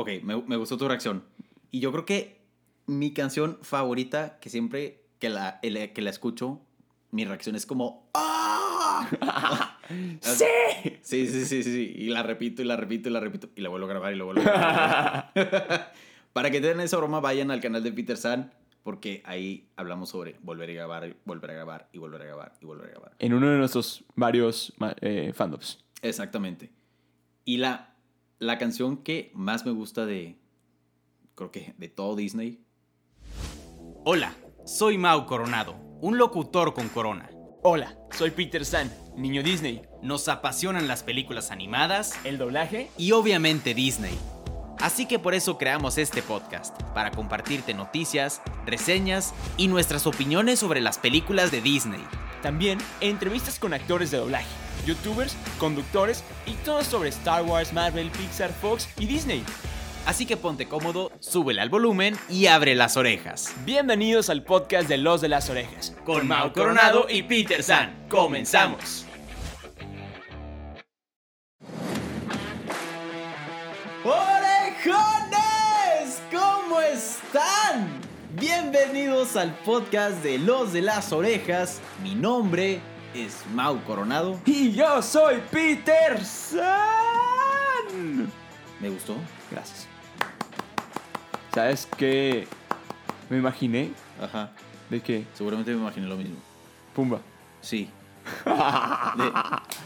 ok, me, me gustó tu reacción. Y yo creo que mi canción favorita, que siempre que la, que la escucho, mi reacción es como ¡Ah! ¡Sí! Sí, sí, sí, sí. Y la repito y la repito y la repito. Y la vuelvo a grabar y la vuelvo a grabar. Para que tengan esa broma, vayan al canal de Peter San. Porque ahí hablamos sobre volver a grabar, volver a grabar y volver a grabar y volver a grabar. En uno de nuestros varios eh, fandoms. Exactamente. Y la, la canción que más me gusta de, creo que de todo Disney. Hola, soy Mau Coronado, un locutor con corona. Hola, soy Peter San, niño Disney. Nos apasionan las películas animadas El doblaje y obviamente Disney. Así que por eso creamos este podcast, para compartirte noticias, reseñas y nuestras opiniones sobre las películas de Disney. También entrevistas con actores de doblaje, youtubers, conductores y todo sobre Star Wars, Marvel, Pixar, Fox y Disney. Así que ponte cómodo, súbele al volumen y abre las orejas. Bienvenidos al podcast de Los de las Orejas. Con Mau Coronado y Peter San, comenzamos. ¡Orejones! ¿Cómo están? Bienvenidos al podcast de Los de las Orejas. Mi nombre es Mau Coronado. Y yo soy Peter San. ¿Me gustó? Gracias. ¿Sabes qué? Me imaginé Ajá. de que... Seguramente me imaginé lo mismo. Pumba. Sí. De-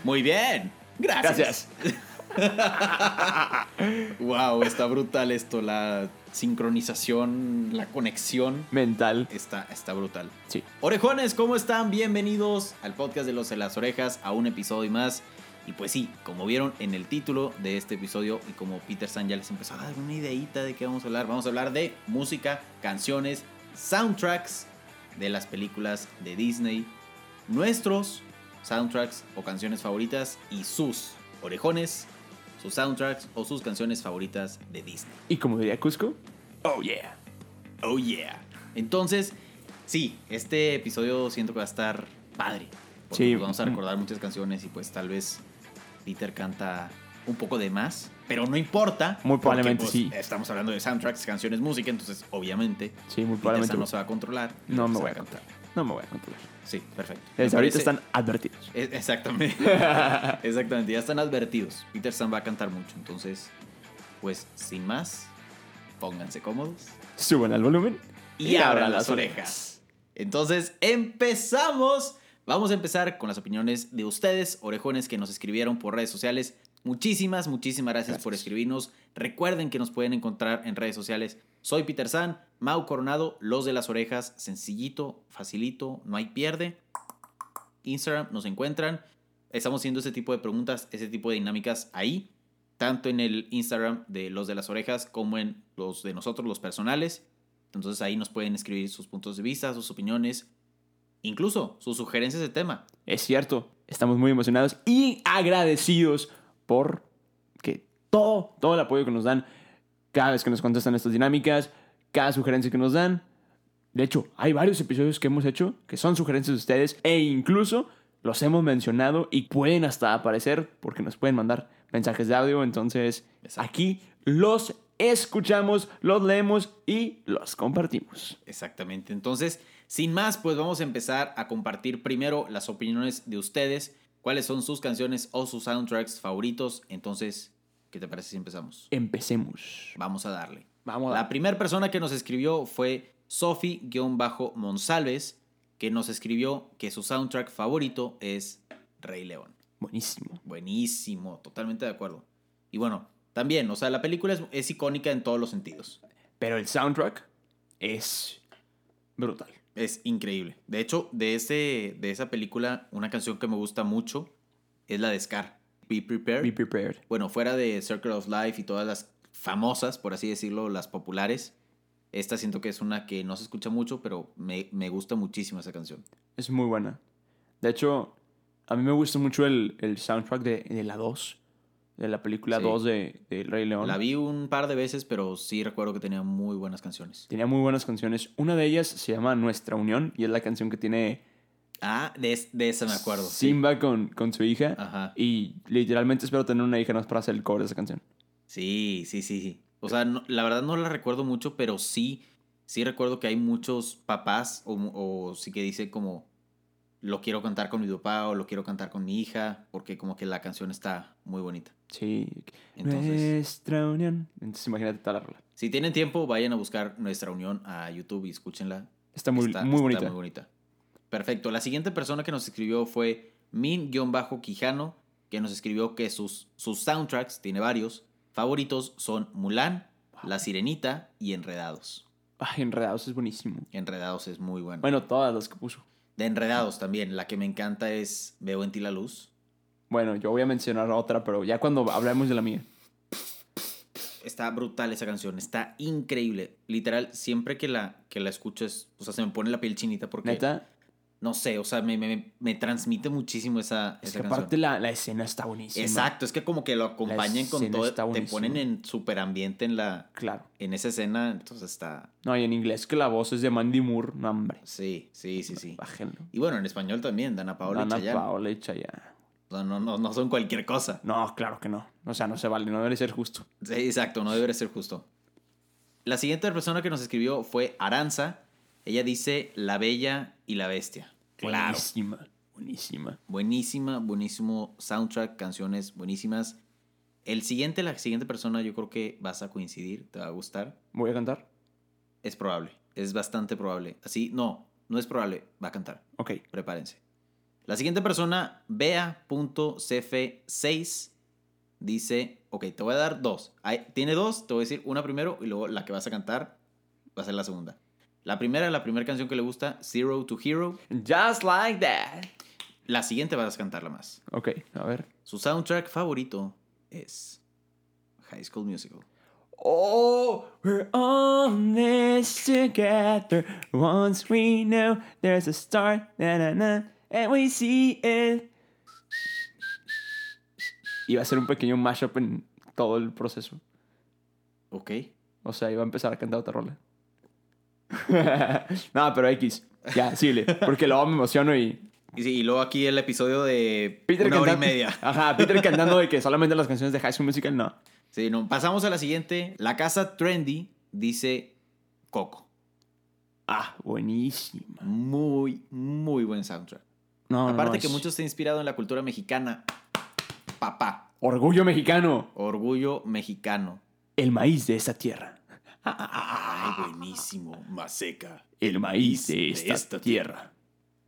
Muy bien. Gracias. Gracias. Wow, está brutal esto. La sincronización, la conexión. Mental. Está, está brutal. Sí. Orejones, ¿cómo están? Bienvenidos al podcast de Los de las Orejas, a un episodio más. Y pues sí, como vieron en el título de este episodio y como Peter San ya les empezó a dar una ideita de qué vamos a hablar, vamos a hablar de música, canciones, soundtracks de las películas de Disney, nuestros soundtracks o canciones favoritas y sus orejones, sus soundtracks o sus canciones favoritas de Disney. Y como diría Cusco, oh yeah. Oh yeah. Entonces, sí, este episodio siento que va a estar padre. Porque Sí. vamos a recordar muchas canciones y pues tal vez Peter canta un poco de más. Pero no importa. Muy porque, probablemente pues, sí. Estamos hablando de soundtracks, canciones, música, entonces obviamente Sí, muy Peter probablemente. San no se va a controlar. No me voy a contar. No me voy a controlar. Sí, perfecto. Desde ahorita están advertidos. Eh, Exactamente. Exactamente, ya están advertidos. Peter San va a cantar mucho, entonces, pues sin más, pónganse cómodos. Suban al volumen y abran las orejas. Entonces, empezamos. Vamos a empezar con las opiniones de ustedes, orejones que nos escribieron por redes sociales. Muchísimas, muchísimas gracias, por escribirnos. Recuerden que nos pueden encontrar en redes sociales. Soy Peter San, Mau Coronado, Los de las Orejas, sencillito, facilito, no hay pierde. Instagram nos encuentran. Estamos haciendo ese tipo de preguntas, ese tipo de dinámicas ahí, tanto en el Instagram de Los de las Orejas como en los de nosotros, los personales. Entonces ahí nos pueden escribir sus puntos de vista, sus opiniones, incluso sus sugerencias de tema. Es cierto, estamos muy emocionados y agradecidos por que todo, todo el apoyo que nos dan cada vez que nos contestan estas dinámicas, cada sugerencia que nos dan. De hecho, hay varios episodios que hemos hecho que son sugerencias de ustedes e incluso los hemos mencionado y pueden hasta aparecer porque nos pueden mandar mensajes de audio. Entonces, Exacto. aquí los escuchamos, los leemos y los compartimos. Exactamente. Entonces, sin más, pues vamos a empezar a compartir primero las opiniones de ustedes, cuáles son sus canciones o sus soundtracks favoritos. Entonces, ¿qué te parece si empezamos? Empecemos. Vamos a darle. Vamos a La primera persona que nos escribió fue Sofi-Monsalves, que nos escribió que su soundtrack favorito es Rey León. Buenísimo. Buenísimo, totalmente de acuerdo. Y bueno, también, o sea, la película es, es icónica en todos los sentidos. Pero el soundtrack es brutal. Es increíble. De hecho, de, ese, de esa película, una canción que me gusta mucho es la de Scar, Be Prepared. Be prepared. bueno, fuera de Circle of Life y todas las famosas, por así decirlo, las populares, esta siento que es una que no se escucha mucho, pero me, me gusta muchísimo esa canción. Es muy buena. De hecho, a mí me gusta mucho el, el soundtrack de, de la 2. De la película Sí. 2 de, de El Rey León. La vi un par de veces, pero sí recuerdo que tenía muy buenas canciones. Tenía muy buenas canciones. Una de ellas se llama Nuestra Unión y es la canción que tiene Ah, de, de esa me acuerdo. sí. Simba con, con su hija. Ajá. Y literalmente espero tener una hija más para hacer el cover de esa canción. Sí, sí, sí, sí. O sea, no- la verdad no la recuerdo mucho, pero sí, sí recuerdo que hay muchos papás o, o sí que dice como lo quiero cantar con mi papá o lo quiero cantar con mi hija, porque como que la canción está muy bonita. Sí. Entonces, Nuestra unión. Entonces imagínate toda la rola. si tienen tiempo, vayan a buscar nuestra unión a YouTube y escúchenla. Está muy, Está- muy está bonita. muy bonita. Perfecto. La siguiente persona que nos escribió fue Min-Quijano, que nos escribió que sus, sus soundtracks, tiene varios, favoritos son Mulan, La Sirenita y Enredados. Ay, Enredados es buenísimo. Enredados es muy bueno. Bueno, todas las que puso. De Enredados también, la que me encanta es Veo en ti la luz. Bueno, yo voy a mencionar otra, pero ya cuando hablemos de la mía. Está brutal esa canción, está increíble. Literal, siempre que la, que la escucho, es- o sea, se me pone la piel chinita porque, Neta, no sé, o sea, me, me, me transmite muchísimo esa, es esa que aparte la, la escena está buenísima. Exacto, es que como que lo acompañan con todo, te ponen en super ambiente en la Claro. en esa escena, entonces está No, y en inglés que la voz es de Mandy Moore. No, hombre. sí, sí, sí, sí. Bájenlo. Y bueno, en español también, Dana Paola Dana y Chayanne. Paola y Chayanne. O sea, no, no, no son cualquier cosa. No, claro que no. O sea, no se vale, no debe ser justo. Sí, exacto, no debería ser justo. La siguiente persona que nos escribió fue Aranza. Ella dice La Bella y la Bestia. Claro. Buenísima. Buenísima. Buenísima, buenísimo soundtrack, canciones buenísimas. El siguiente, la siguiente persona, yo creo que vas a coincidir, te va a gustar. ¿Voy a cantar? Es probable, es bastante probable. Así, no, no es probable, va a cantar. Ok. Prepárense. La siguiente persona, Bea.cf6, dice, ok, te voy a dar dos. Hay- tiene dos, te voy a decir una primero y luego la que vas a cantar va a ser la segunda. La primera, la primera canción que le gusta, Zero to Hero. Just like that. La siguiente vas a cantarla más. Ok, a ver. Su soundtrack favorito es High School Musical. Oh, we're on this together. Once we know there's a start, na, na, na, and we see it. Iba a ser un pequeño mashup en todo el proceso. Ok. O sea, iba a empezar a cantar otra rola. no, pero X. Ya, síguele. Porque luego me emociono y. Y, sí, y luego aquí el episodio de Peter una hora y media. Ajá, Peter cantando de que solamente las canciones de High School Musical, no. Sí, no. Pasamos a la siguiente. La casa trendy dice Coco. Ah, buenísima. Muy, muy buen soundtrack. No, no, Aparte no, que es mucho está inspirado en la cultura mexicana. Papá. Orgullo mexicano. Orgullo mexicano. El maíz de esta tierra. Ay, buenísimo. Maseca. El maíz de de esta, tierra.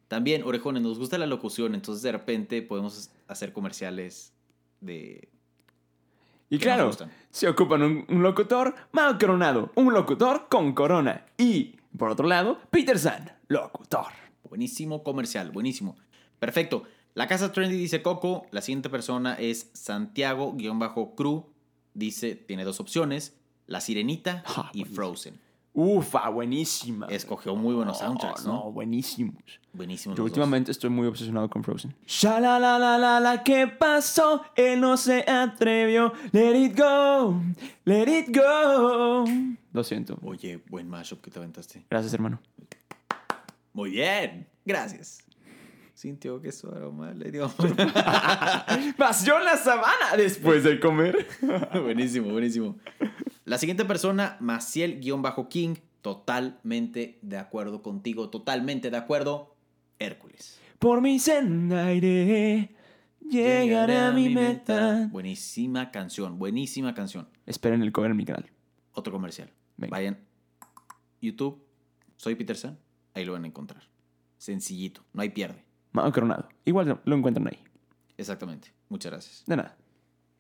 También, orejones, nos gusta la locución, entonces de repente podemos hacer comerciales de... Y claro, se ocupan un, un locutor mal coronado, un locutor con corona. Y, por otro lado, Peter San, locutor. Buenísimo comercial, buenísimo. Perfecto. La casa trendy dice Coco. La siguiente persona es Santiago-Cru. Dice, tiene dos opciones. La Sirenita Ah, y. Frozen. Ufa, buenísima. Escogió muy buenos soundtracks, ¿no? No, buenísimos. Buenísimos Yo los dos. últimamente estoy muy obsesionado con Frozen. Sha la la la la la, ¿qué pasó? Él no se atrevió. Let it go, let it go. Lo siento. Oye, buen mashup que te aventaste. Gracias, hermano. Muy bien. Gracias. Sintió que su aroma le dio... Pasió en la sabana después de comer. buenísimo, buenísimo. La siguiente persona, Maciel-King, totalmente de acuerdo contigo, totalmente de acuerdo, Hércules. Por mi senda iré, llegaré a mi meta. Buenísima canción, buenísima canción. Esperen el cover en mi canal. Otro comercial. Venga. Vayan. YouTube, soy Peter San, ahí lo van a encontrar. Sencillito, no hay pierde. Mao Coronado. Igual lo encuentran ahí. Exactamente. Muchas gracias. De nada.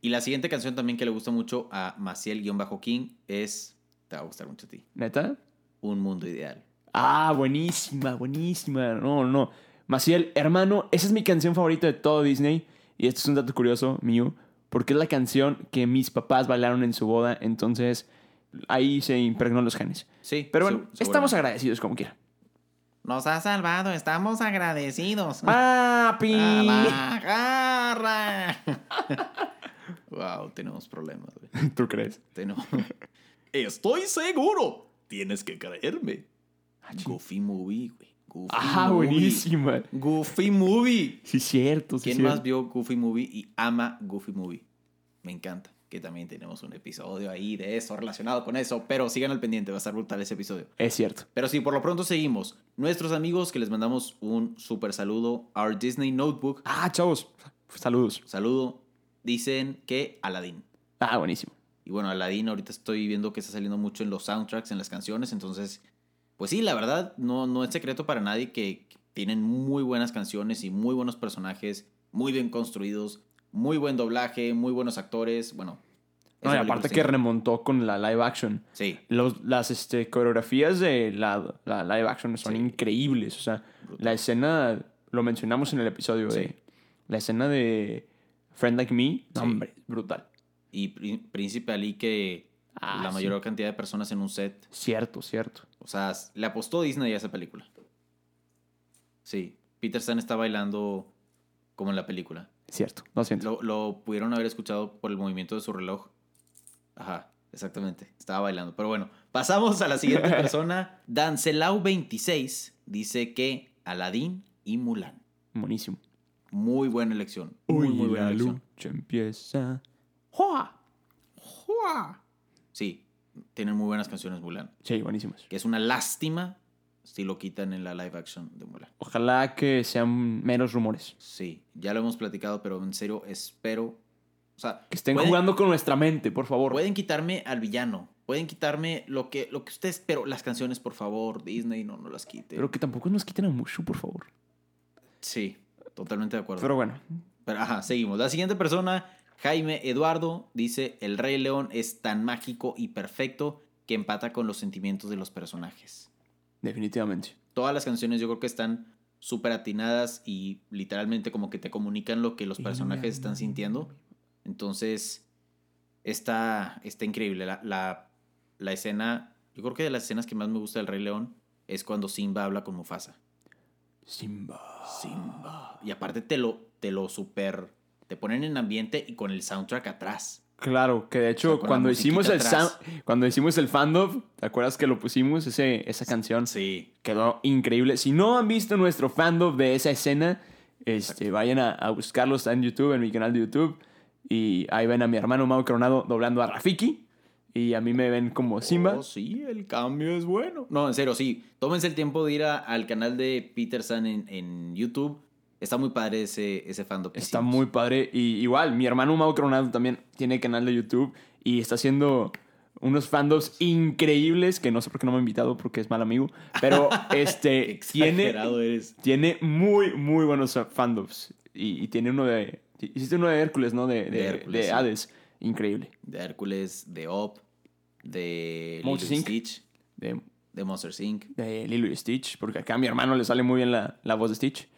Y la siguiente canción también que le gusta mucho a Maciel-King es, te va a gustar mucho a ti, ¿Neta? Un Mundo Ideal. Ah, buenísima, buenísima. No, no. Maciel, hermano, esa es mi canción favorita de todo Disney. Y esto es un dato curioso mío. Porque es la canción que mis papás bailaron en su boda. Entonces, ahí se impregnó los genes. Sí, Pero bueno, estamos agradecidos como quiera. Nos ha salvado, estamos agradecidos. ¡Papi! ¡Agarra! wow, tenemos problemas, güey. ¿Tú crees? Tenemos- Estoy seguro. Tienes que creerme. Goofy Movie, güey. Goofy Ah, Movie. buenísima. Goofy Movie. Sí, cierto. Sí, ¿Quién cierto. más vio Goofy Movie y ama Goofy Movie? Me encanta. que también tenemos un episodio ahí de eso, relacionado con eso, pero sigan al pendiente, va a estar brutal ese episodio. Es cierto. Pero sí, por lo pronto seguimos. Nuestros amigos que les mandamos un súper saludo, Our Disney Notebook, Ah, chavos. Saludos. saludo, dicen que Aladdin. Ah, buenísimo. Y bueno, Aladdin ahorita estoy viendo que está saliendo mucho en los soundtracks, en las canciones, entonces, pues sí, la verdad, no, no es secreto para nadie que tienen muy buenas canciones y muy buenos personajes, muy bien construidos, muy buen doblaje, muy buenos actores, bueno. No, y aparte que remontó con la live action. Sí, Los, las este, coreografías de la, la live action son Sí. increíbles. O sea, Brutal. la escena, lo mencionamos en el episodio Sí. de la escena de Friend Like Me, no, Sí. hombre, brutal. y Prí- Príncipe Ali que Ah, la sí. mayor cantidad de personas en un set, Cierto, cierto. o sea, le apostó Disney a esa película. Sí, Peter Stan está bailando como en la película. Cierto, lo siento. Lo, lo pudieron haber escuchado por el movimiento de su reloj. Ajá, exactamente. Estaba bailando. Pero bueno, pasamos a la siguiente persona. Dancelau26 dice que Aladdin y Mulan. Buenísimo. Muy buena elección. Muy, muy buena la elección. lucha empieza. ¡Jua! ¡Jua! Sí, tienen muy buenas canciones Mulan. Sí, buenísimos. Que es una lástima si lo quitan en la live action de Mulan. Ojalá que sean menos rumores. Sí, ya lo hemos platicado, pero en serio espero. O sea, Que estén pueden- jugando con nuestra mente, por favor. Pueden quitarme al villano. Pueden quitarme lo que, lo que ustedes. Pero las canciones, por favor, Disney, no, no las quite. Pero que tampoco nos quiten a Mushu, por favor. Sí, totalmente de acuerdo. Pero bueno, Pero, ajá, seguimos. La siguiente persona, Jaime Eduardo, dice: El Rey León es tan mágico y perfecto que empata con los sentimientos de los personajes. definitivamente. Todas las canciones yo creo que están súper atinadas y literalmente como que te comunican lo que los personajes están sintiendo. Entonces, está, está increíble. La, la, la escena, yo creo que de las escenas que más me gusta del Rey León es cuando Simba habla con Mufasa. Simba. Simba. Y aparte te lo, te lo super, te ponen en ambiente y con el soundtrack atrás. Claro, que de hecho, O sea, cuando hicimos el sound- cuando hicimos el fandom, ¿te acuerdas que lo pusimos ese, esa canción? Sí. Quedó increíble. Si no han visto nuestro fandom de esa escena, este, vayan a, a buscarlo, está en YouTube, en mi canal de YouTube. Y ahí ven a mi hermano Mau Coronado doblando a Rafiki. Y a mí me ven como Simba. Oh, sí, el cambio es bueno. No, en serio, sí. Tómense el tiempo de ir a- al canal de Peter San en, en YouTube. Está muy padre ese, ese fandom. Está muy padre. Y igual, mi hermano Mau Coronado también tiene canal de YouTube y está haciendo unos fandoms increíbles que no sé por qué no me ha invitado porque es mal amigo. Pero este tiene, Exagerado eres. tiene muy, muy buenos fandoms. Y, y tiene uno de. Hiciste uno de Hércules, ¿no? De, de, De Hércules, de sí. Hades. Increíble. De Hércules, de Op, de Monsters, Lilo y Inc. Stitch, De, de Monsters Inc. de Lilo y Stitch. Porque acá a mi hermano le sale muy bien la, la voz de Stitch.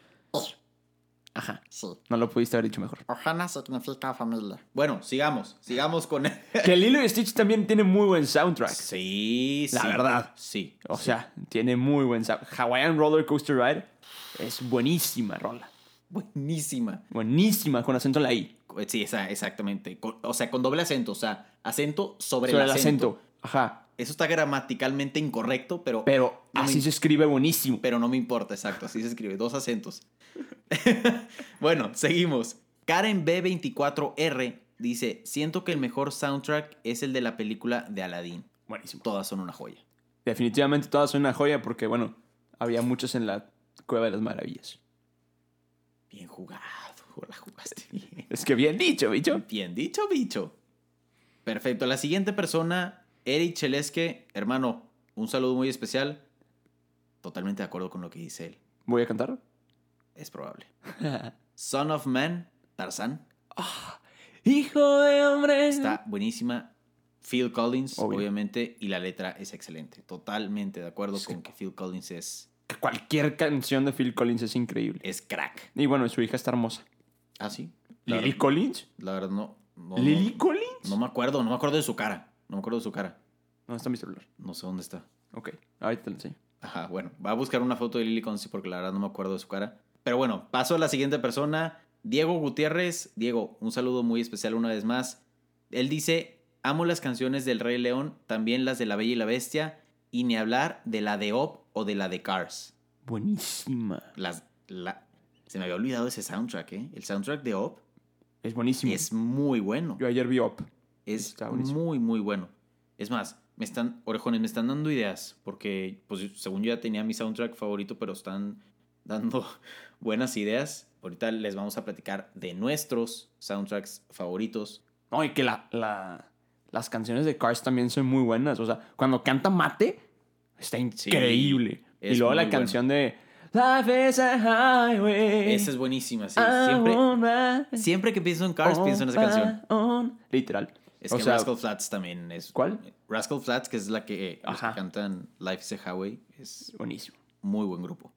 Ajá. Sí. No lo pudiste haber dicho mejor. Ohana significa familia. Bueno, sigamos. Sigamos con... Que Lilo y Stitch también tiene muy buen soundtrack. sí, La sí. verdad. Sí. O sea, tiene muy buen sound. Hawaiian Roller Coaster Ride es buenísima rola. Buenísima. Buenísima, con acento en la I. Sí, esa, exactamente. Con- o sea, con doble acento. O sea, acento sobre, Sobre el acento. acento. Ajá. Eso está gramaticalmente incorrecto, pero... Pero No así se escribe buenísimo. Pero no me importa, exacto, así se escribe, dos acentos. bueno, seguimos. Karen B24R dice, siento que el mejor soundtrack es el de la película de Aladdin. Buenísimo. Todas son una joya. Definitivamente todas son una joya porque, bueno, había muchos en la Cueva de las Maravillas. Bien jugado, la jugaste bien. Es que bien dicho, bicho. Bien dicho, bicho. Perfecto, la siguiente persona, Eric Chelesque, hermano, un saludo muy especial. Totalmente de acuerdo con lo que dice él. ¿Voy a cantar? Es probable. Son of Man, Tarzán. Hijo de hombre. Está buenísima. Phil Collins, Obvio. obviamente, y la letra es excelente. Totalmente de acuerdo con que Phil Collins es, Cualquier canción de Phil Collins es increíble. es crack. Y bueno, su hija está hermosa. Ah, sí. La ¿Lily verdad- Collins? La verdad, no. no ¿Lily no, Collins? no me acuerdo, no me acuerdo de su cara. No me acuerdo de su cara. No, está en mi celular. No sé dónde está. Ok, ahorita te lo enseño. Ajá, bueno, va a buscar una foto de Lily Collins porque la verdad no me acuerdo de su cara. Pero bueno, paso a la siguiente persona. Diego Gutiérrez. Diego, un saludo muy especial una vez más. Él dice, amo las canciones del Rey León, también las de La Bella y la Bestia, y ni hablar de la de Op o de la de Cars. Buenísima. Las, la, se me había olvidado ese soundtrack, ¿eh? El soundtrack de Op Es buenísimo. es muy bueno. Yo ayer vi Op. Es muy, muy bueno. Es más, me están, orejones, me están dando ideas, porque pues según yo ya tenía mi soundtrack favorito, pero están dando buenas ideas. Ahorita les vamos a platicar de nuestros soundtracks favoritos. No, y que la, la- las canciones de Cars también son muy buenas. O sea, cuando canta Mate, está increíble. y luego la canción de Life is a highway. Esa es buenísima, sí. Siempre, que pienso en Cars, pienso en esa canción. Literal. Es o que sea, Rascal Flats también es. ¿Cuál? Rascal Flats, que es la que, los que cantan Life is a Highway, es buenísimo. muy buen grupo.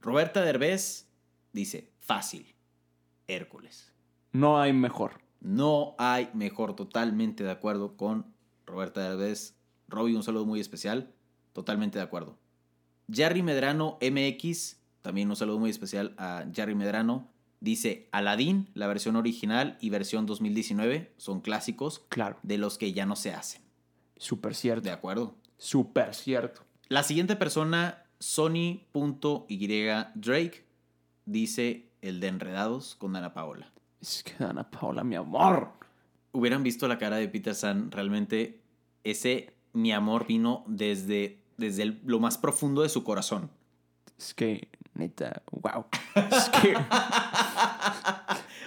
Roberta Derbez dice: fácil. Hércules. No hay mejor. No hay mejor, totalmente de acuerdo con Roberta Derbez. Robbie, un saludo muy especial. Totalmente de acuerdo. Jerry Medrano MX, también un saludo muy especial a Jerry Medrano. Dice Aladdin, la versión original y versión 2019 son clásicos Claro. de los que ya no se hacen. Súper cierto. De acuerdo. Súper cierto. La siguiente persona, Sony.y Drake, dice el de Enredados con Ana Paola. Es que Ana Paola, mi amor. hubieran visto la cara de Peter San, realmente ese mi amor vino desde, desde el- lo más profundo de su corazón. Es que, neta, wow. Es que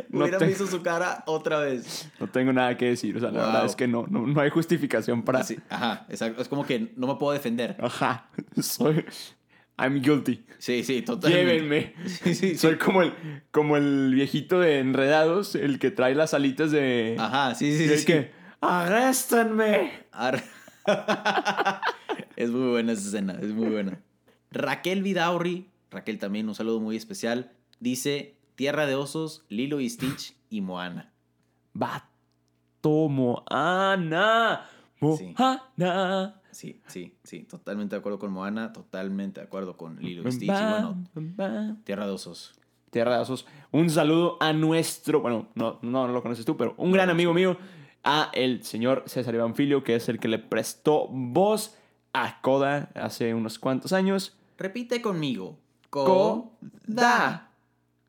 No hubieran te- visto su cara otra vez. no tengo nada que decir. O sea, la verdad es que no, no, no hay justificación para... Así, ajá, exacto. Es como que no me puedo defender. Ajá. Soy... I'm guilty. Sí, sí, totalmente. Llévenme. Sí, sí, sí. Soy como el, como el viejito de Enredados, el que trae las alitas de... Ajá, sí, sí, y sí. el sí. que... ¡Arréstenme! Ar- es muy buena esa escena, es muy buena. Raquel Vidaurri, Raquel también, un saludo muy especial, dice Tierra de Osos, Lilo y Stitch y Moana. Vato Moana. Sí. Moana. Sí, sí, sí, totalmente de acuerdo con Moana, totalmente de acuerdo con Lilo y Stitch. Y bueno, Tierra de Osos. Tierra de Osos. Un saludo a nuestro, bueno, no, no, no lo conoces tú, pero un gran amigo mío, a el señor César Iván Filio, que es el que le prestó voz a Coda hace unos cuantos años. Repite conmigo. Coda.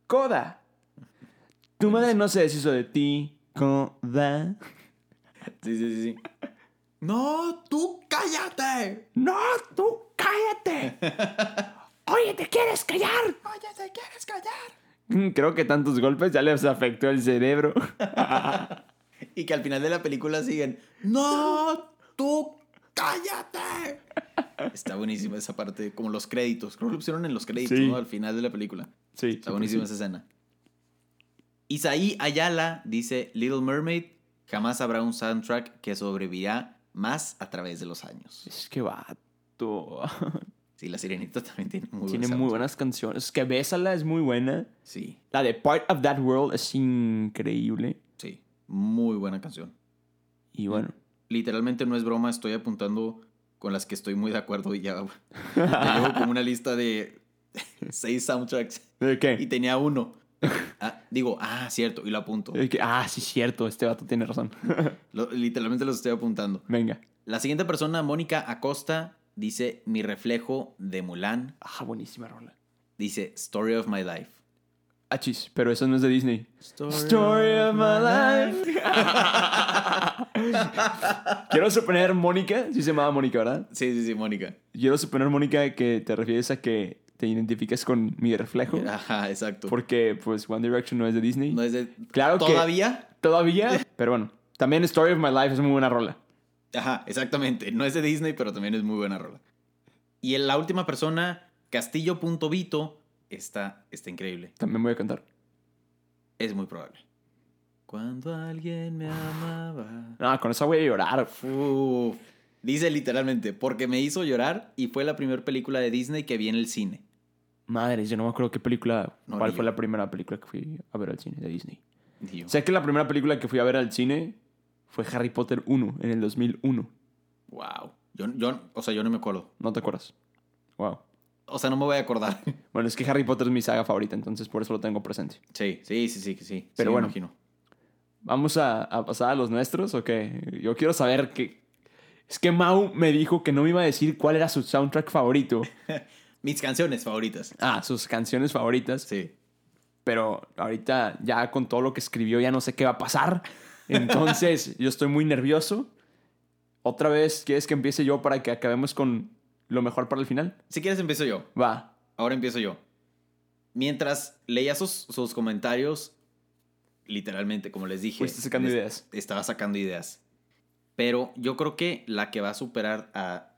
Coda. Tu madre no se deshizo de ti. Coda. Sí, sí, sí, sí. No, tú cállate. No, tú cállate. Oye, ¿te quieres callar? Oye, ¿te quieres callar? Mm, Creo que tantos golpes ya les afectó el cerebro. Y que al final de la película siguen, no, tú cállate. Está buenísima esa parte, como los créditos. Creo que lo pusieron en los créditos, Sí. ¿no? Al final de la película. Sí, Está buenísima esa escena. Isaí Ayala dice, Little Mermaid, jamás habrá un soundtrack que sobrevivirá más a través de los años. Es que vato. Sí, la sirenita también tiene muy buen buenas canciones. Es que Bésala es muy buena. Sí, La de Part of That World es increíble. Muy buena canción. Y bueno. literalmente no es broma, estoy apuntando con las que estoy muy de acuerdo y ya, ya llevo como una lista de seis soundtracks ¿De y qué? tenía uno. Ah, digo, ah, cierto, y lo apunto. Que- ah, sí, cierto. Este vato tiene razón. Lo- literalmente los estoy apuntando. Venga. La siguiente persona, Mónica Acosta, dice Mi reflejo de Mulan. Ah, buenísima rola. Dice Story of My Life. Ah, pero eso no es de Disney. Story, of my life. Quiero suponer, Mónica, sí se llamaba Mónica, ¿verdad? Sí, sí, sí, Mónica. Quiero suponer, Mónica, que te refieres a que te identificas con mi reflejo. Ajá, exacto. Porque, pues, One Direction no es de Disney. No es de... Claro que- ¿Todavía? Todavía. Pero bueno, también Story of My Life es muy buena rola. Ajá, exactamente. No es de Disney, pero también es muy buena rola. Y en la última persona, Castillo.vito, está, está increíble. También voy a cantar. Es muy probable. Cuando alguien me amaba. No, con esa voy a llorar. Uf. Dice literalmente, porque me hizo llorar y fue la primera película de Disney que vi en el cine. Madre, yo no me acuerdo qué película. No, ¿Cuál fue yo. la primera película que fui a ver al cine de Disney? Sé que la primera película que fui a ver al cine fue Harry Potter 1 en el 2001. wow. Yo, yo, o sea, yo no me acuerdo. ¿No te acuerdas? Wow. O sea, no me voy a acordar. Bueno, es que Harry Potter es mi saga favorita, entonces por eso lo tengo presente. Sí, sí, sí, sí, sí. Pero Sí, bueno. imagino. ¿Vamos a, a pasar a los nuestros o qué? Yo quiero saber que... Es que Mau me dijo que no me iba a decir cuál era su soundtrack favorito. Mis canciones favoritas. Ah, sus canciones favoritas. Sí. Pero ahorita ya con todo lo que escribió ya no sé qué va a pasar. Entonces, yo estoy muy nervioso. Otra vez, ¿quieres que empiece yo para que acabemos con lo mejor para el final? Si quieres, empiezo yo. Va. Ahora empiezo yo. Mientras leía sus, sus comentarios, literalmente, como les dije, Fuiste sacando les- ideas. Estaba sacando ideas. Pero yo creo que la que va a superar a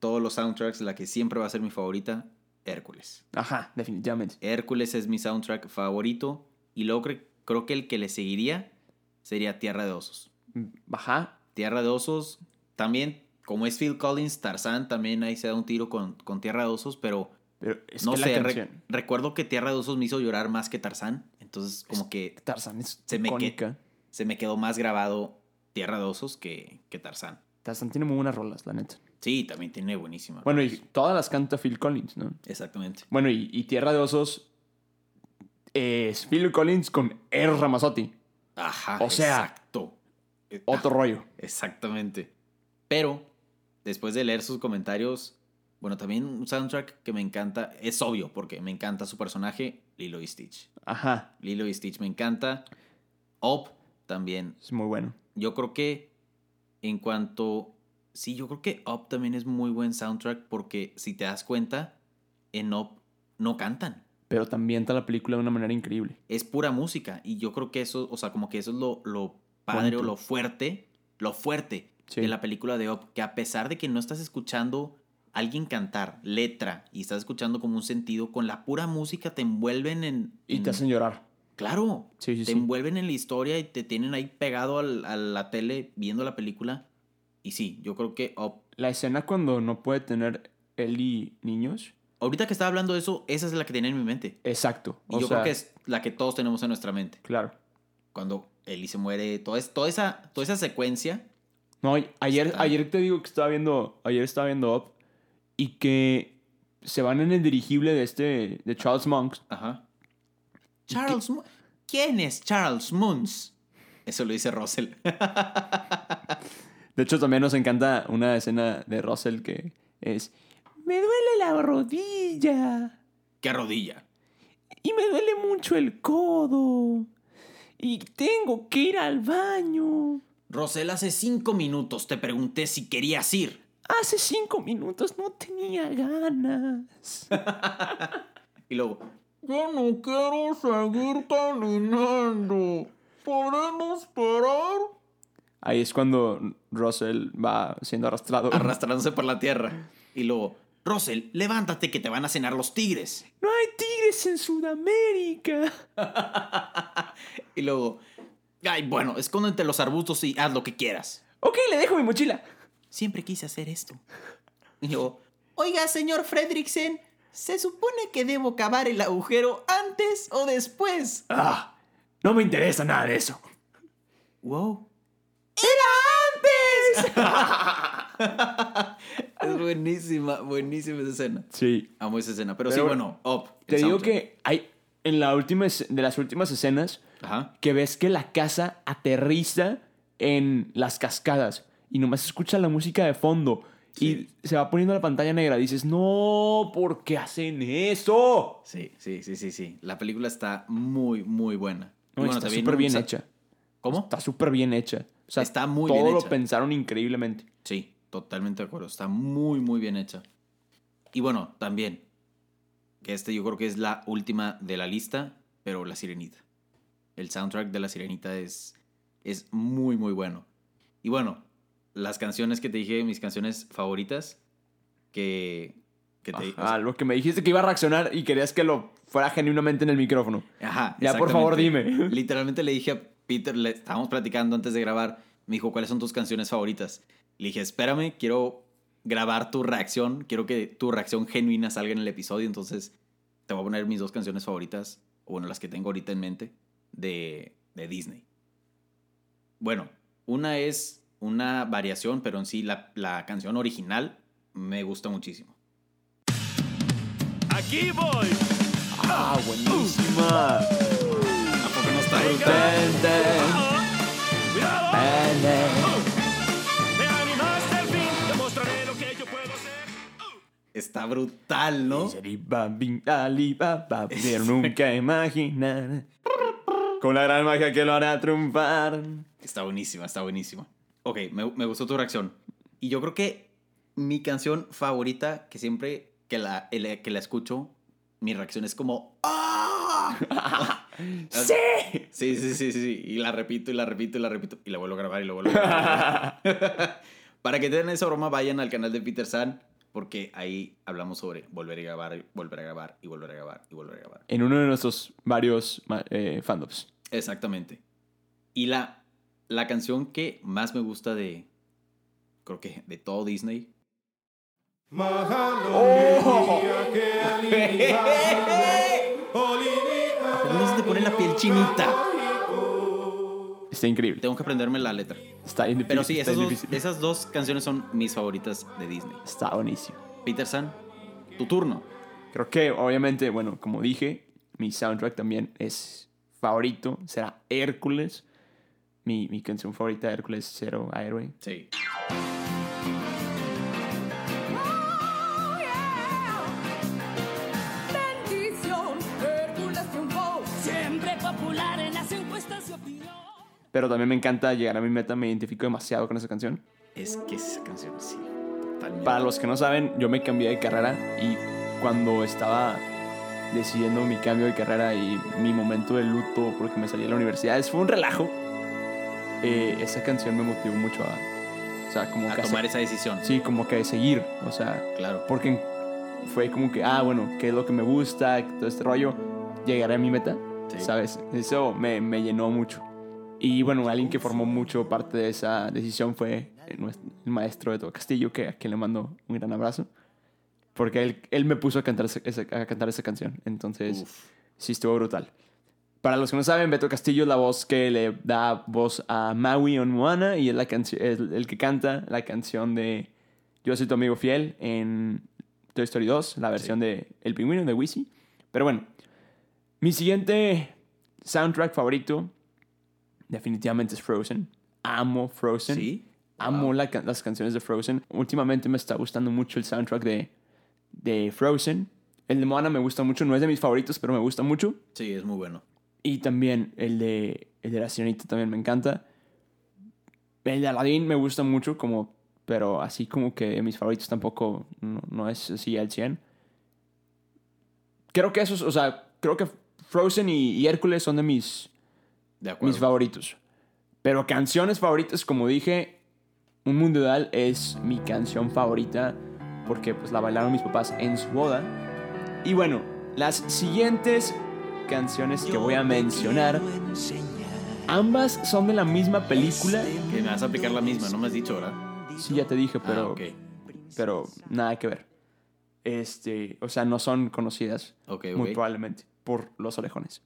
todos los soundtracks, la que siempre va a ser mi favorita, Hércules. Ajá, definitivamente. Hércules es mi soundtrack favorito. Y luego cre- creo que el que le seguiría sería Tierra de Osos. Ajá. Tierra de Osos, también, como es Phil Collins, Tarzán también ahí se da un tiro con, con Tierra de Osos, pero Pero es no que sé, re- recuerdo que Tierra de Osos me hizo llorar más que Tarzán, entonces como que Tarzán es Se me se me quedó más grabado Tierra de Osos que, que Tarzán. Tarzán tiene muy buenas rolas, la neta. Sí, también tiene buenísima. Bueno, y todas las canta Phil Collins, ¿no? Exactamente. Bueno, y, y Tierra de Osos es Phil Collins con R. Ramazzotti. Ajá. O sea, exacto. Otro rollo. Exactamente. Pero, después de leer sus comentarios, bueno, también un soundtrack que me encanta, es obvio, porque me encanta su personaje, Lilo y Stitch. Ajá. Lilo y Stitch me encanta. Up también. Es muy bueno. Yo creo que en cuanto... Sí, yo creo que Up también es muy buen soundtrack porque si te das cuenta, en Up no cantan. Pero también está la película de una manera increíble. Es pura música. Y yo creo que eso, o sea, como que eso es lo, lo padre Bonito. o lo fuerte, lo fuerte Sí. de la película de Up. Que a pesar de que no estás escuchando a alguien cantar letra y estás escuchando como un sentido, con la pura música te envuelven en... Y en- te hacen llorar. Claro, Sí, sí, te envuelven en la historia y te tienen ahí pegado al- a la tele viendo la película. Y sí, yo creo que Up. La escena cuando no puede tener Ellie niños. Ahorita que estaba hablando de eso, esa es la que tenía en mi mente. Exacto. Y yo sea, creo que es la que todos tenemos en nuestra mente. Claro. Cuando Ellie se muere, toda, toda, esa, toda esa secuencia. No, ayer, Está. ayer te digo que estaba viendo, ayer estaba viendo Up y que se van en el dirigible de este, de Charles Monks. Ajá. Charles Mo- ¿Quién es Charles Moons? Eso lo dice Russell. De hecho, también nos encanta una escena de Russell que es, me duele la rodilla ¿Qué rodilla? y me duele mucho el codo y tengo que ir al baño. Russell, hace cinco minutos te pregunté si querías ir. Hace cinco minutos no tenía ganas. Y luego, yo no quiero seguir caminando. ¿Podemos parar? Ahí es cuando Russell va siendo arrastrado. Arrastrándose por la tierra. Y luego, Russell, levántate que te van a cenar los tigres. no hay tigres en Sudamérica. Y luego, ay, bueno, escóndete los arbustos y haz lo que quieras. Ok, le dejo mi mochila. Siempre quise hacer esto. Y luego, oiga, señor Fredricksen, ¿se supone que debo cavar el agujero antes o después? Ah, no me interesa nada de eso. Wow. ¡Era Es buenísima, buenísima esa escena. Sí. Amo esa escena. Pero, Pero sí, bueno, up. Te digo soundtrack. que hay en la última de las últimas escenas Ajá. que ves que la casa aterriza en las cascadas y nomás escucha la música de fondo Sí. y se va poniendo la pantalla negra. Dices, no, ¿por qué hacen eso? Sí, sí, sí, sí, sí. La película está muy, muy buena. Y No, bueno, está súper bien hecha. ¿Cómo? Está súper bien hecha. O sea, Está muy todo bien lo hecha. pensaron increíblemente. Sí, totalmente de acuerdo. Está muy, muy bien hecha. Y bueno, también, que este yo creo que es la última de la lista, pero La Sirenita. El soundtrack de La Sirenita es, es muy, muy bueno. Y bueno, las canciones que te dije, mis canciones favoritas, que, que te Ah, lo que me dijiste que iba a reaccionar y querías que lo fuera genuinamente en el micrófono. Ajá. Ya, por favor, dime. Literalmente le dije a Peter, le estábamos platicando antes de grabar, me dijo, ¿cuáles son tus canciones favoritas? Le dije, espérame, quiero grabar tu reacción, quiero que tu reacción genuina salga en el episodio, entonces te voy a poner mis dos canciones favoritas, o bueno, las que tengo ahorita en mente, de, de Disney. Bueno, una es una variación, pero en sí la, la canción original me gusta muchísimo. Aquí voy. Ah, buenísima. ¿A poco no está. Está brutal, ¿no? Nunca imaginar con la gran magia que lo hará triunfar. Está buenísima, está buenísima. Ok, me, me gustó tu reacción. Y yo creo que mi canción favorita, que siempre que la, el- que la escucho, mi reacción es como ¡Ah! ¡Sí! Sí, sí, sí, sí. Y la repito y la repito y la repito. Y la vuelvo a grabar y la vuelvo a grabar. Para que tengan esa broma, vayan al canal de Peter San, porque ahí hablamos sobre volver a grabar, volver a grabar y volver a grabar y volver a grabar. En uno de nuestros varios ma- eh, fandoms. Exactamente. Y la, la canción que más me gusta de, creo que de todo Disney. ¿A dónde se te pone la piel chinita? Está increíble. Tengo que aprenderme la letra. Está bien Pero sí, esas dos, difícil. esas dos canciones son mis favoritas de Disney. Está buenísimo. Peter San, tu turno. Creo que, obviamente, bueno, como dije, mi soundtrack también es favorito. Será Hércules. Mi, mi canción favorita de Hércules, Cero Airway. Sí. Pero también me encanta llegar a mi meta. Me identifico demasiado con esa canción. Es que esa canción sí. totalmente. Para los que no saben, yo me cambié de carrera y cuando estaba decidiendo mi cambio de carrera y mi momento de luto porque me salí de la universidad, es- fue un relajo. Eh, esa canción me motivó mucho a, o sea, como a que a tomar se- esa decisión. sí, como que a seguir, o sea, Claro. porque fue como que, ah, bueno, qué es lo que me gusta, todo este rollo, llegaré a mi meta, Sí. ¿sabes? Eso me, me llenó mucho. Y bueno, alguien que formó mucho parte de esa decisión fue el, maestro de todo Castillo, que a quien le mando un gran abrazo. Porque él, él me puso a cantar, esa, a cantar esa canción. Entonces, Uf. sí estuvo brutal. Para los que no saben, Beto Castillo es la voz que le da voz a Maui en Moana y es la canci- el, el que canta la canción de Yo soy tu amigo fiel en Toy Story 2, la versión de El Pingüino de Wizzy. Pero bueno, mi siguiente soundtrack favorito definitivamente es Frozen. Amo Frozen. Sí. Amo la las canciones de Frozen. Últimamente me está gustando mucho el soundtrack de, de Frozen. El de Moana me gusta mucho, no es de mis favoritos, pero me gusta mucho. Sí, es muy bueno. Y también el de, el de La Sirenita también me encanta. El de Aladdin me gusta mucho, como, pero así como que de mis favoritos tampoco no, no es así al 100. Creo que esos, o sea, creo que Frozen y, y Hércules son de mis, De acuerdo. mis favoritos. Pero canciones favoritas, como dije, Un Mundo Ideal es mi canción favorita porque pues la bailaron mis papás en su boda. Y bueno, las siguientes canciones que voy a mencionar, ambas son de la misma película. Que me vas a aplicar la misma, no me has dicho, ¿verdad? Sí, ya te dije, pero, Ah, ok. pero nada que ver. Este, o sea, no son conocidas. Ok, Muy probablemente por los orejones.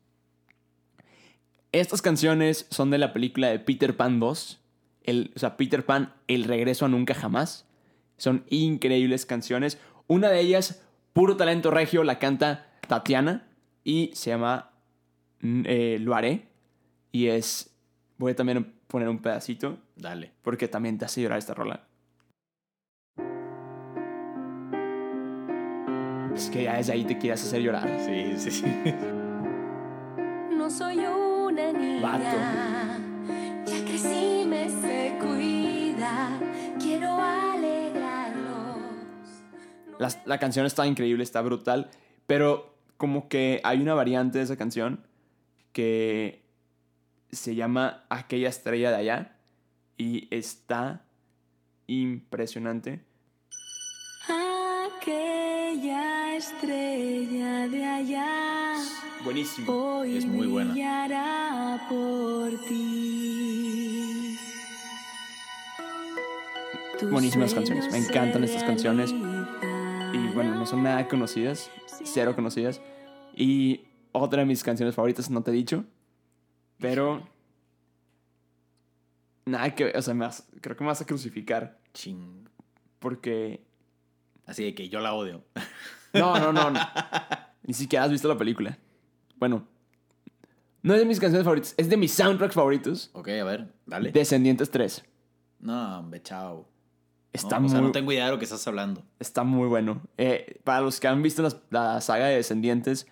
Estas canciones son de la película de Peter Pan 2. El, o sea, Peter Pan, El regreso a nunca jamás. Son increíbles canciones. Una de ellas, Puro Talento Regio, la canta Tatiana y se llama mm, eh, Lo haré. Y es. Voy a también poner un pedacito Dale. porque también te hace llorar esta rola. Es que ya desde ahí te quieres hacer llorar. Sí, sí, sí. No soy una niña. Vato. Ya crecí, me sé cuidar. Quiero alegrarlos. Las- la canción está increíble, está brutal, pero como que hay una variante de esa canción que se llama Aquella estrella de allá y está impresionante. Aquella estrella de allá. Buenísimo. Hoy Es muy buena. brillará por ti. Tus Buenísimas canciones, me encantan estas canciones. Y bueno, no son nada conocidas, cero conocidas. Y otra de mis canciones favoritas, no te he dicho, pero nada que, o sea, me vas- creo que me vas a crucificar Ching. porque Así de que yo la odio. No, no, no. no. Ni siquiera has visto la película. Bueno, no es de mis canciones favoritas, es de mis soundtracks favoritos. Ok, a ver, dale. Descendientes 3. No, hombre, chao. Está, No, o sea, muy, no tengo idea de lo que estás hablando. está muy bueno. Eh, para los que han visto las- la saga de Descendientes,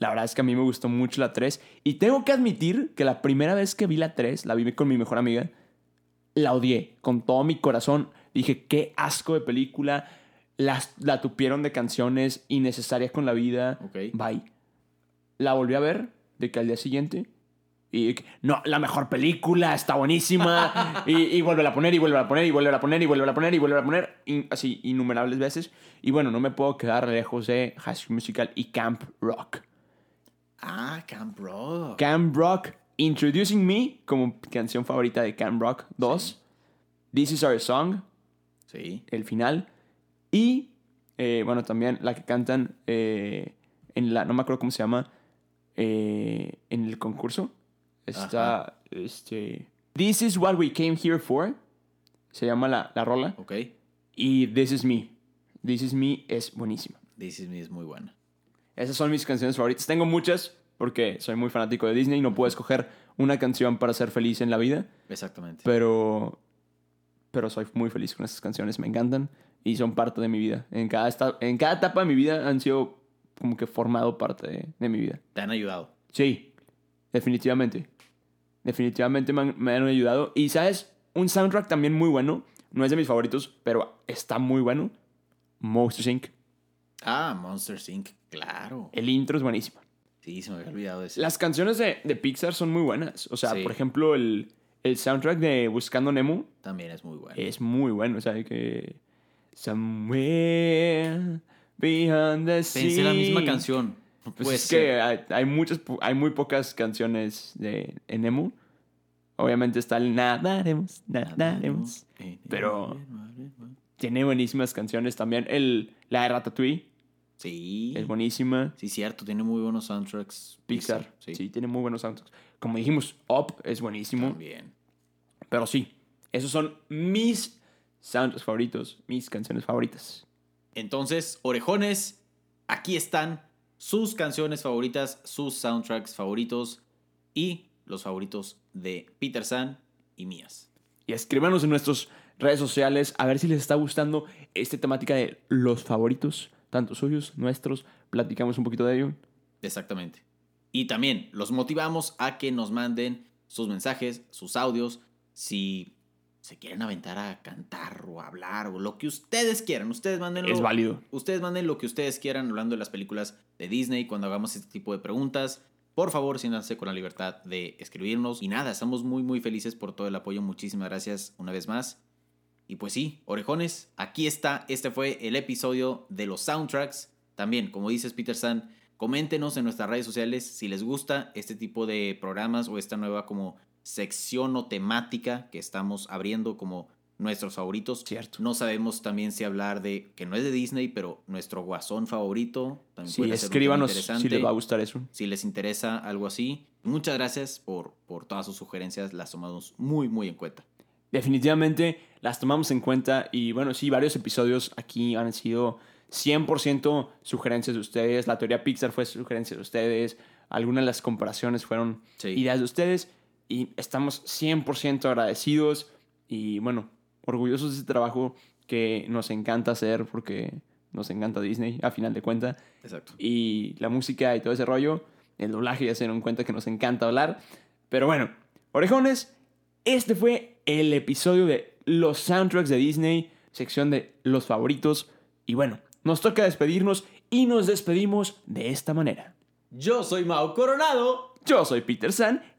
La verdad es que a mí me gustó mucho la 3. Y tengo que admitir que la primera vez que vi la 3, la vi con mi mejor amiga, la odié con todo mi corazón. Dije, qué asco de película. Las, la tupieron de canciones innecesarias con la vida. Ok. Bye. La volví a ver de que al día siguiente. Y no, la mejor película, está buenísima. y, y vuelve a poner, y vuelve a poner, y vuelve a poner, y vuelve a poner, y vuelve a poner. y así, innumerables veces. Y bueno, no me puedo quedar lejos de High School Musical y Camp Rock. Ah, Camp Rock. Camp Rock, Introducing Me, como canción favorita de Camp Rock 2. This is Our Song, Sí. el final. Y, eh, bueno, también la que cantan eh, en la, no me acuerdo cómo se llama, eh, en el concurso. Está, este, This is what we came here for. Se llama la, la rola. Ok. Y This is Me. This is Me es buenísima. This is me es muy buena. Esas son mis canciones favoritas. Tengo muchas porque soy muy fanático de Disney y no puedo escoger una canción para ser feliz en la vida. Exactamente. Pero, pero soy muy feliz con esas canciones. Me encantan y son parte de mi vida. En cada, esta- en cada etapa de mi vida han sido como que formado parte de, de mi vida. Te han ayudado. Sí, definitivamente. Definitivamente me han, me han ayudado. Y sabes, un soundtrack también muy bueno. No es de mis favoritos, pero está muy bueno. Monsters Inc. Ah, Monster Inc. Claro. El intro es buenísimo. Sí, se me había olvidado de eso. Las canciones de, de Pixar son muy buenas. O sea, Sí. por ejemplo, el, el soundtrack de Buscando Nemo También es muy buena. es muy bueno. O sea, que. Somewhere beyond the sea. Pensé la misma canción. Pues puede es que hay, hay muchas, hay muy pocas canciones de en Nemo. Obviamente está el Nadaremos, Nadaremos. Pero tiene buenísimas canciones también. El, la de Ratatouille Sí. es buenísima. Sí, cierto. Tiene muy buenos soundtracks. Pixar, Sí. sí. tiene muy buenos soundtracks. Como dijimos, Up es buenísimo. También. Pero sí, esos son mis soundtracks favoritos, mis canciones favoritas. Entonces, orejones, aquí están sus canciones favoritas, sus soundtracks favoritos y los favoritos de Peter San y mías. Y escríbanos en nuestras redes sociales a ver si les está gustando esta temática de los favoritos, tanto suyos, nuestros. Platicamos un poquito de ello. Exactamente. Y también los motivamos a que nos manden sus mensajes, sus audios, si se quieren aventar a cantar o a hablar o lo que ustedes quieran. Ustedes manden Es válido. Ustedes manden lo que ustedes quieran hablando de las películas de Disney cuando hagamos este tipo de preguntas. Por favor, siéntanse con la libertad de escribirnos. Y nada, estamos muy, muy felices por todo el apoyo. Muchísimas gracias una vez más. Y pues sí, orejones, aquí está. Este fue el episodio de los soundtracks. También, como dices Peter San, coméntenos en nuestras redes sociales si les gusta este tipo de programas o esta nueva como sección o temática que estamos abriendo como nuestros favoritos. Cierto. No sabemos también si hablar de, que no es de Disney, pero nuestro guasón favorito. También Sí, escríbanos si les va a gustar eso. Si les interesa algo así. Muchas gracias por, por todas sus sugerencias. Las tomamos muy, muy en cuenta. Definitivamente las tomamos en cuenta y bueno, sí, varios episodios aquí han sido 100% sugerencias de ustedes. La teoría Pixar fue sugerencia de ustedes. Algunas de las comparaciones fueron Sí. ideas de ustedes y estamos 100% agradecidos y bueno, orgullosos de este trabajo que nos encanta hacer porque nos encanta Disney a final de cuentas. Exacto. y la música y todo ese rollo. El doblaje ya se dieron cuenta que nos encanta hablar. Pero bueno, orejones, este fue el episodio de los soundtracks de Disney, sección de los favoritos. Y bueno, nos toca despedirnos y nos despedimos de esta manera. Yo soy Mao Coronado. Yo soy Peter San